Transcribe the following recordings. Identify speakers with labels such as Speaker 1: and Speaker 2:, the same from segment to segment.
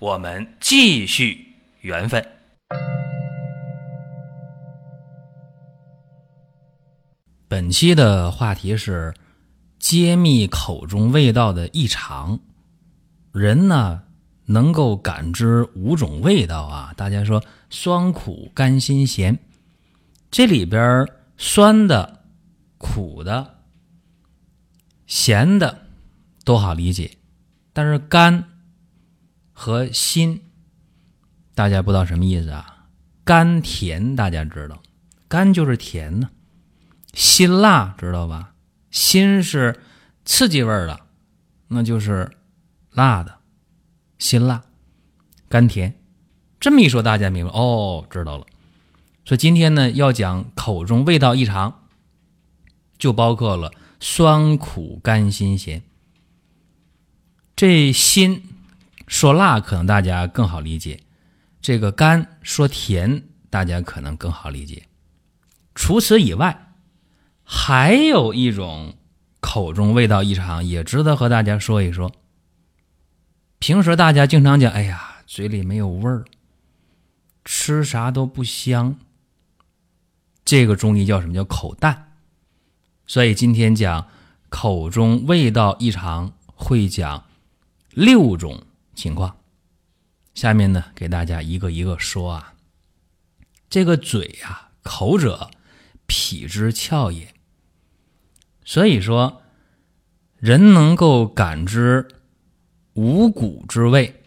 Speaker 1: 我们继续缘分。本期的话题是揭秘口中味道的异常。人呢能够感知五种味道啊，大家说酸、苦、甘、辛、咸，这里边酸的、苦的、咸的都好理解，但是甘。和辛，大家不知道什么意思啊？甘甜大家知道，甘就是甜呢。辛辣知道吧？辛是刺激味儿的，那就是辣的，辛辣。甘甜，这么一说大家明白哦，知道了。所以今天呢要讲口中味道异常，就包括了酸、苦、甘、辛、咸。这辛。说辣可能大家更好理解，这个甘说甜大家可能更好理解。除此以外，还有一种口中味道异常，也值得和大家说一说。平时大家经常讲：“哎呀，嘴里没有味儿，吃啥都不香。”这个中医叫什么叫口淡？所以今天讲口中味道异常，会讲六种。情况，下面呢给大家一个一个说啊。这个嘴呀，口者，脾之窍也。所以说，人能够感知五谷之味。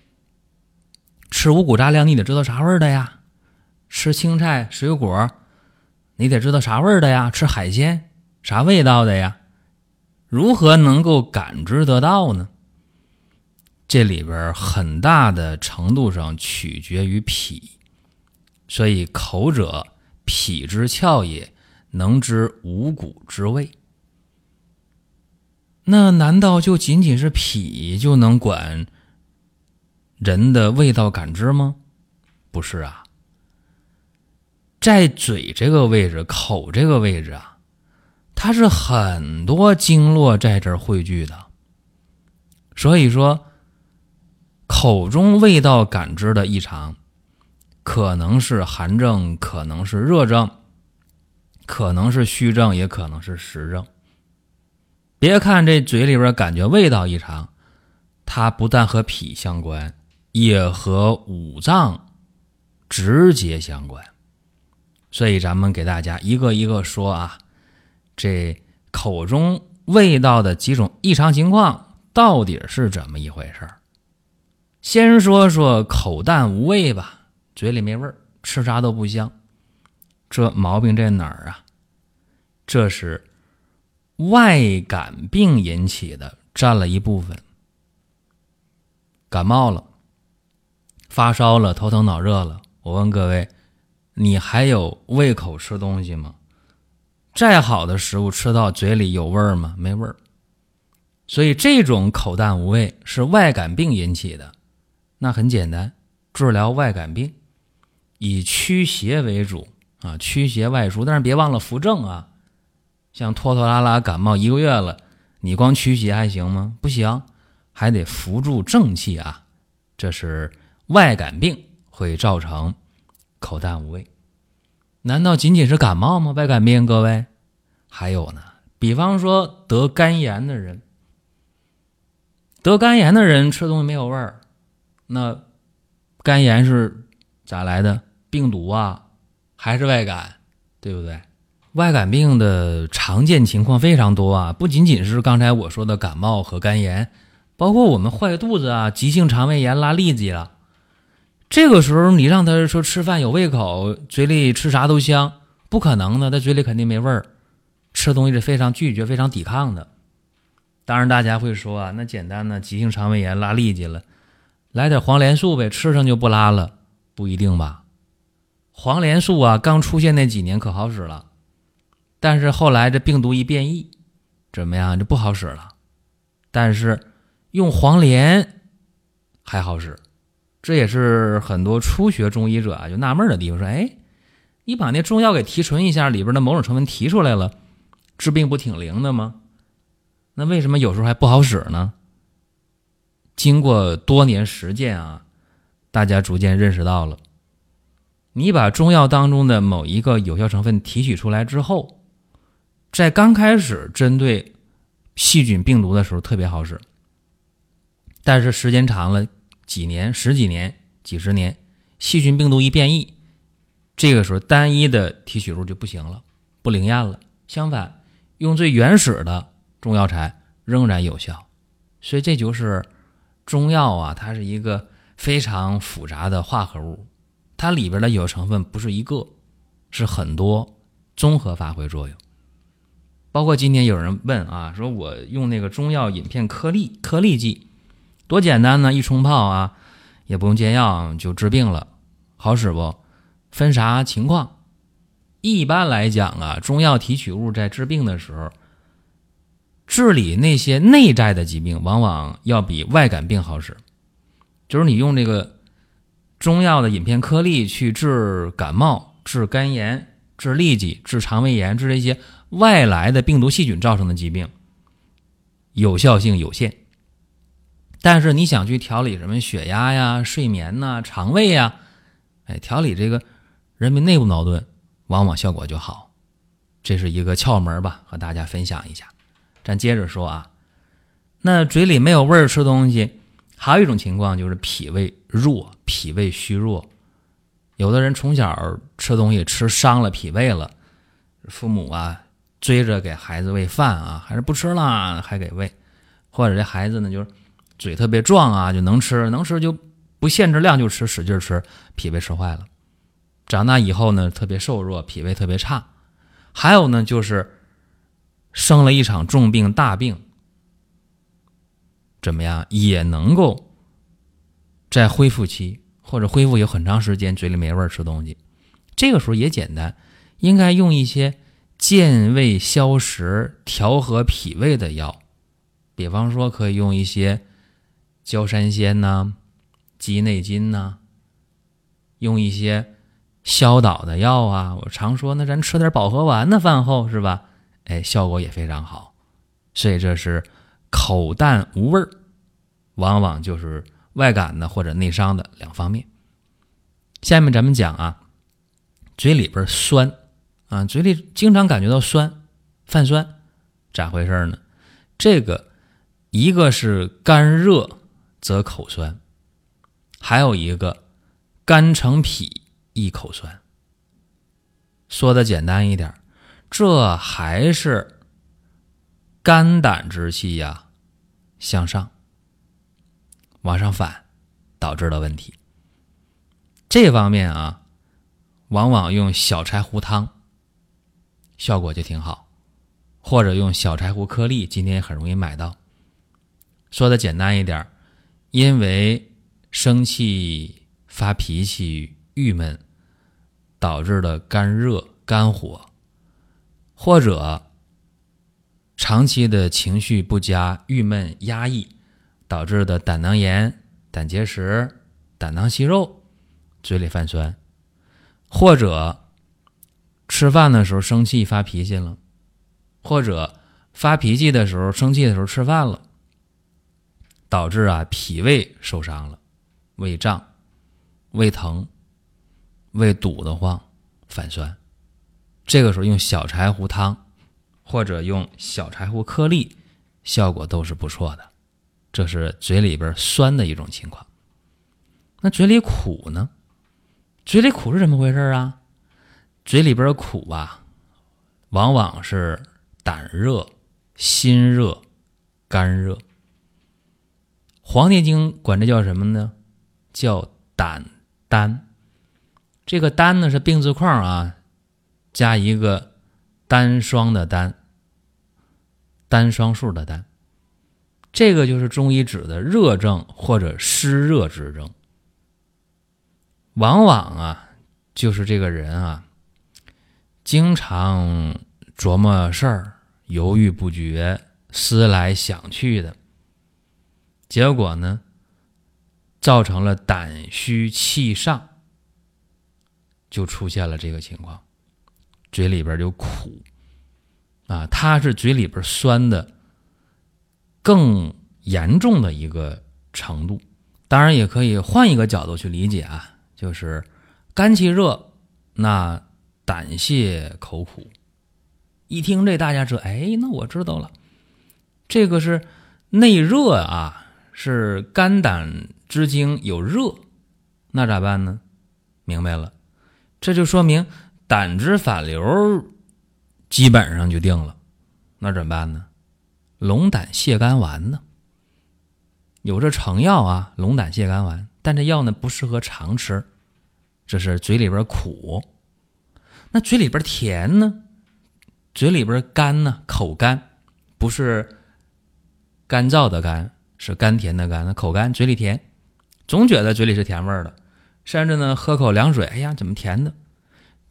Speaker 1: 吃五谷杂粮，你得知道啥味儿的呀？吃青菜水果，你得知道啥味儿的呀？吃海鲜，啥味道的呀？如何能够感知得到呢？这里边很大的程度上取决于脾，所以口者，脾之窍也，能知五谷之味。那难道就仅仅是脾就能管人的味道感知吗？不是啊，在嘴这个位置，口这个位置啊，它是很多经络在这儿汇聚的，所以说。口中味道感知的异常，可能是寒症，可能是热症，可能是虚症，也可能是实症。别看这嘴里边感觉味道异常，它不但和脾相关，也和五脏直接相关。所以咱们给大家一个一个说啊，这口中味道的几种异常情况到底是怎么一回事儿？先说说口淡无味吧，嘴里没味儿，吃啥都不香。这毛病在哪儿啊？这是外感病引起的，占了一部分。感冒了，发烧了，头疼脑热了。我问各位，你还有胃口吃东西吗？再好的食物吃到嘴里有味儿吗？没味儿。所以这种口淡无味是外感病引起的。那很简单，治疗外感病，以驱邪为主啊，驱邪外输。但是别忘了扶正啊，像拖拖拉拉感冒一个月了，你光驱邪还行吗？不行，还得扶助正气啊。这是外感病会造成口淡无味。难道仅仅是感冒吗？外感病，各位还有呢。比方说得肝炎的人，得肝炎的人吃东西没有味儿。那肝炎是咋来的？病毒啊，还是外感，对不对？外感病的常见情况非常多啊，不仅仅是刚才我说的感冒和肝炎，包括我们坏肚子啊、急性肠胃炎、拉痢疾了。这个时候你让他说吃饭有胃口，嘴里吃啥都香，不可能的，他嘴里肯定没味儿，吃东西是非常拒绝、非常抵抗的。当然，大家会说啊，那简单的急性肠胃炎、拉痢疾了。来点黄连素呗，吃上就不拉了。不一定吧。黄连素啊，刚出现那几年可好使了，但是后来这病毒一变异，怎么样就不好使了。但是用黄连还好使，这也是很多初学中医者啊就纳闷的地方。说，哎，你把那中药给提纯一下，里边的某种成分提出来了，治病不挺灵的吗？那为什么有时候还不好使呢？经过多年实践啊，大家逐渐认识到了。你把中药当中的某一个有效成分提取出来之后，在刚开始针对细菌病毒的时候特别好使，但是时间长了，几年、十几年、几十年，细菌病毒一变异，这个时候单一的提取物就不行了，不灵验了。相反，用最原始的中药材仍然有效。所以这就是中药啊，它是一个非常复杂的化合物。它里边的有成分不是一个，是很多，综合发挥作用。包括今天有人问啊，说我用那个中药饮片颗粒颗粒剂，多简单呢，一冲泡啊，也不用煎药就治病了，好使不？分啥情况？一般来讲啊，中药提取物在治病的时候，治理那些内在的疾病，往往要比外感病好使。就是你用这个。中药的饮片颗粒去治感冒、治肝炎、治痢疾、治肠胃炎、治这些外来的病毒细菌造成的疾病，有效性有限。但是你想去调理什么血压呀、睡眠呐、肠胃呀，哎，调理这个人民内部矛盾，往往效果就好。这是一个窍门吧，和大家分享一下。咱接着说啊，那嘴里没有味儿吃东西。还有一种情况就是脾胃弱、脾胃虚弱，有的人从小吃东西吃伤了脾胃了，父母啊追着给孩子喂饭啊，还是不吃了还给喂，或者这孩子呢就是嘴特别壮啊，就能吃能吃就不限制量就吃，使劲吃，脾胃吃坏了，长大以后呢特别瘦弱，脾胃特别差，还有呢就是生了一场重病大病。怎么样也能够在恢复期或者恢复有很长时间嘴里没味儿吃东西，这个时候也简单，应该用一些健胃消食、调和脾胃的药，比方说可以用一些焦山仙呐、鸡内金呐，用一些消导的药啊。我常说，那咱吃点保和丸呢，饭后是吧？哎，效果也非常好，所以这是。口淡无味儿，往往就是外感的或者内伤的两方面。下面咱们讲啊，嘴里边酸啊，嘴里经常感觉到酸，泛酸，咋回事呢？这个一个是肝热则口酸，还有一个肝成脾易口酸。说的简单一点，这还是。肝胆之气呀，向上往上反，导致的问题。这方面啊，往往用小柴胡汤效果就挺好，或者用小柴胡颗粒，今天很容易买到。说的简单一点，因为生气、发脾气、郁闷导致的肝热、肝火，或者。长期的情绪不佳、郁闷、压抑导致的胆囊炎、胆结石、胆囊息肉、嘴里泛酸，或者吃饭的时候生气发脾气了，或者发脾气的时候生气的时候吃饭了，导致啊脾胃受伤了，胃胀、胃疼、胃堵得慌、反酸，这个时候用小柴胡汤。或者用小柴胡颗粒，效果都是不错的。这是嘴里边酸的一种情况。那嘴里苦呢？嘴里苦是怎么回事啊？嘴里边苦啊，往往是胆热、心热、肝热。《黄帝经》管这叫什么呢？叫胆丹。这个丹呢是病字框啊，加一个单双的单。单双数的单，这个就是中医指的热症或者湿热之症。往往啊，就是这个人啊，经常琢磨事儿，犹豫不决，思来想去的，结果呢，造成了胆虚气上，就出现了这个情况，嘴里边就苦啊，他是嘴里边酸的更严重的一个程度。当然，也可以换一个角度去理解啊。就是肝气热，那胆泻口苦。一听这，大家说，哎，那我知道了，这个是内热啊，是肝胆之经有热，那咋办呢？明白了，这就说明胆汁反流基本上就定了。那怎么办呢？龙胆泻肝丸呢？有这成药啊，龙胆泻肝丸，但这药呢不适合常吃。这是嘴里边苦，那嘴里边甜呢？嘴里边干呢？口干，不是干燥的干，是甘甜的甘。那口干，嘴里甜，总觉得嘴里是甜味儿的，甚至呢喝口凉水，哎呀，怎么甜的？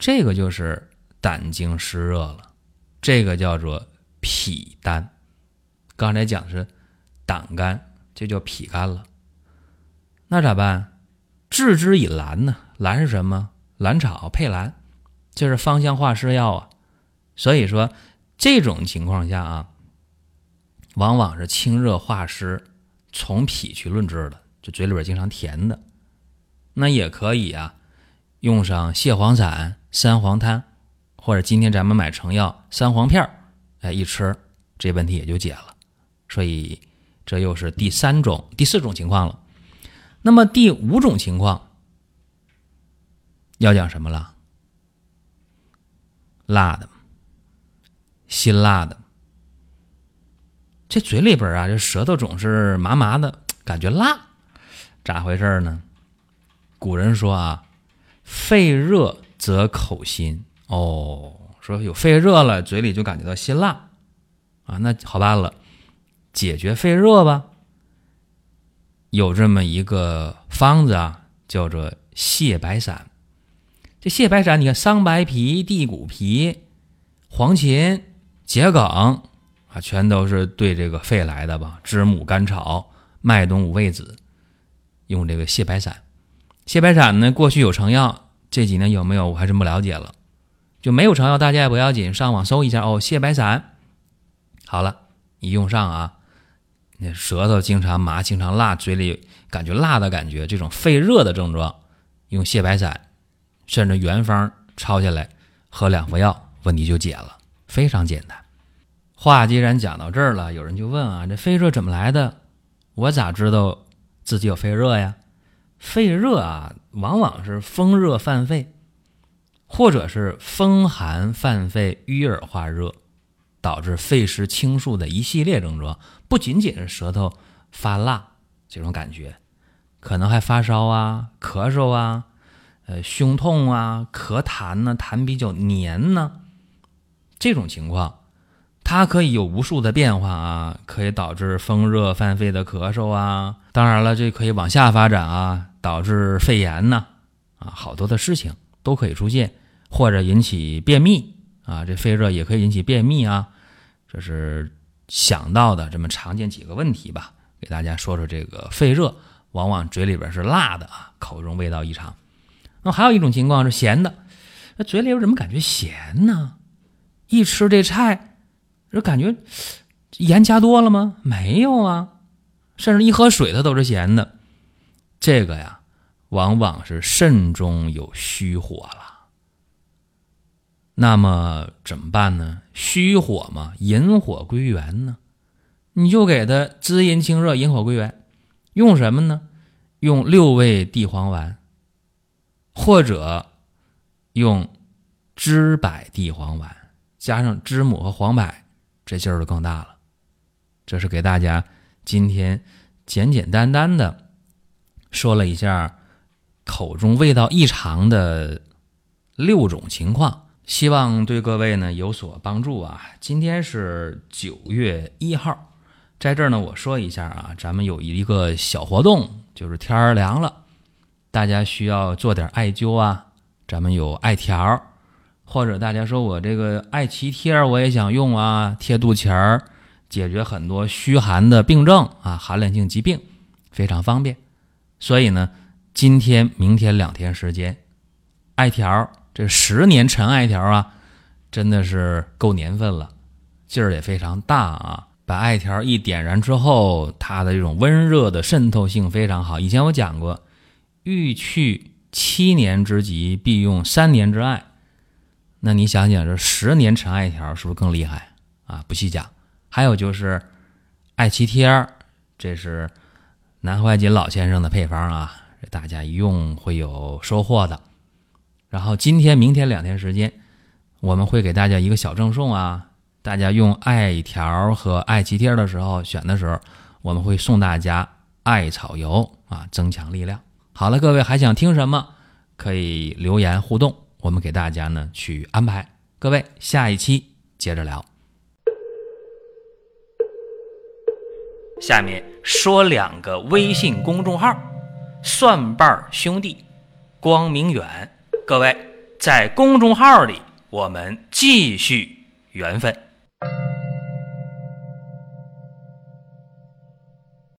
Speaker 1: 这个就是胆经湿热了，这个叫做脾丹。刚才讲是胆干，这叫脾干了。那咋办？治之以兰呢？兰是什么？兰草配兰，就是芳香化湿药啊。所以说这种情况下啊，往往是清热化湿，从脾去论治的。就嘴里边经常甜的，那也可以啊，用上蟹黄散、三黄汤，或者今天咱们买成药三黄片儿，哎，一吃这问题也就解了。所以这又是第三种、第四种情况了。那么第五种情况。要讲什么了？辣的，辛辣的。这嘴里边啊，这舌头总是麻麻的，感觉辣，咋回事呢？古人说啊，肺热则口辛。哦，说有肺热了，嘴里就感觉到辛辣啊。那好办了，解决肺热吧。有这么一个方子啊，叫做泻白散。这泻白散，你看桑白皮、地骨皮、黄芩、桔梗啊，全都是对这个肺来的吧？知母、甘草、麦冬、五味子，用这个泻白散。泻白散呢，过去有成药，这几年有没有我还真不了解了。就没有成药，大家也不要紧，上网搜一下哦。泻白散，好了，一用上啊，那舌头经常麻、经常辣，嘴里感觉辣的感觉，这种肺热的症状，用泻白散。甚至原方抄下来，喝两服药，问题就解了，非常简单。话既然讲到这儿了，有人就问啊，这肺热怎么来的？我咋知道自己有肺热呀？肺热啊，往往是风热犯肺，或者是风寒犯肺、淤耳化热，导致肺湿清肃的一系列症状。不仅仅是舌头发辣这种感觉，可能还发烧啊、咳嗽啊。呃，胸痛啊，咳痰呢，痰比较黏呢，这种情况，它可以有无数的变化啊，可以导致风热犯肺的咳嗽啊，当然了，这可以往下发展啊，导致肺炎呢，啊，好多的事情都可以出现，或者引起便秘啊，这肺热也可以引起便秘啊，这是想到的这么常见几个问题吧，给大家说说这个肺热，往往嘴里边是辣的啊，口中味道异常。那还有一种情况是咸的，那嘴里边怎么感觉咸呢？一吃这菜，就感觉盐加多了吗？没有啊，甚至一喝水它都是咸的。这个呀，往往是肾中有虚火了。那么怎么办呢？虚火嘛，引火归元呢？你就给它滋阴清热，引火归元。用什么呢？用六味地黄丸。或者用知柏地黄丸加上知母和黄柏，这劲儿就更大了。这是给大家今天简简单单的说了一下口中味道异常的六种情况，希望对各位呢有所帮助啊。今天是九月一号，在这儿呢我说一下啊，咱们有一个小活动，就是天儿凉了。大家需要做点艾灸啊，咱们有艾条或者大家说我这个艾脐贴我也想用啊，贴肚脐儿，解决很多虚寒的病症啊，寒凉性疾病非常方便。所以呢，今天、明天两天时间，艾条这十年陈艾条啊，真的是够年份了，劲儿也非常大啊。把艾条一点燃之后，它的这种温热的渗透性非常好。以前我讲过，欲去七年之疾，必用三年之艾。那你想想，这十年陈艾条是不是更厉害啊？不细讲。还有就是艾脐贴，这是南怀瑾老先生的配方啊，大家一用会有收获的。然后今天、明天两天时间，我们会给大家一个小赠送啊。大家用艾条和艾脐贴的时候，选的时候，我们会送大家艾草油啊，增强力量。好了，各位还想听什么？可以留言互动，我们给大家呢去安排。各位，下一期接着聊。下面说两个微信公众号：蒜瓣兄弟、光明远。各位在公众号里，我们继续缘分。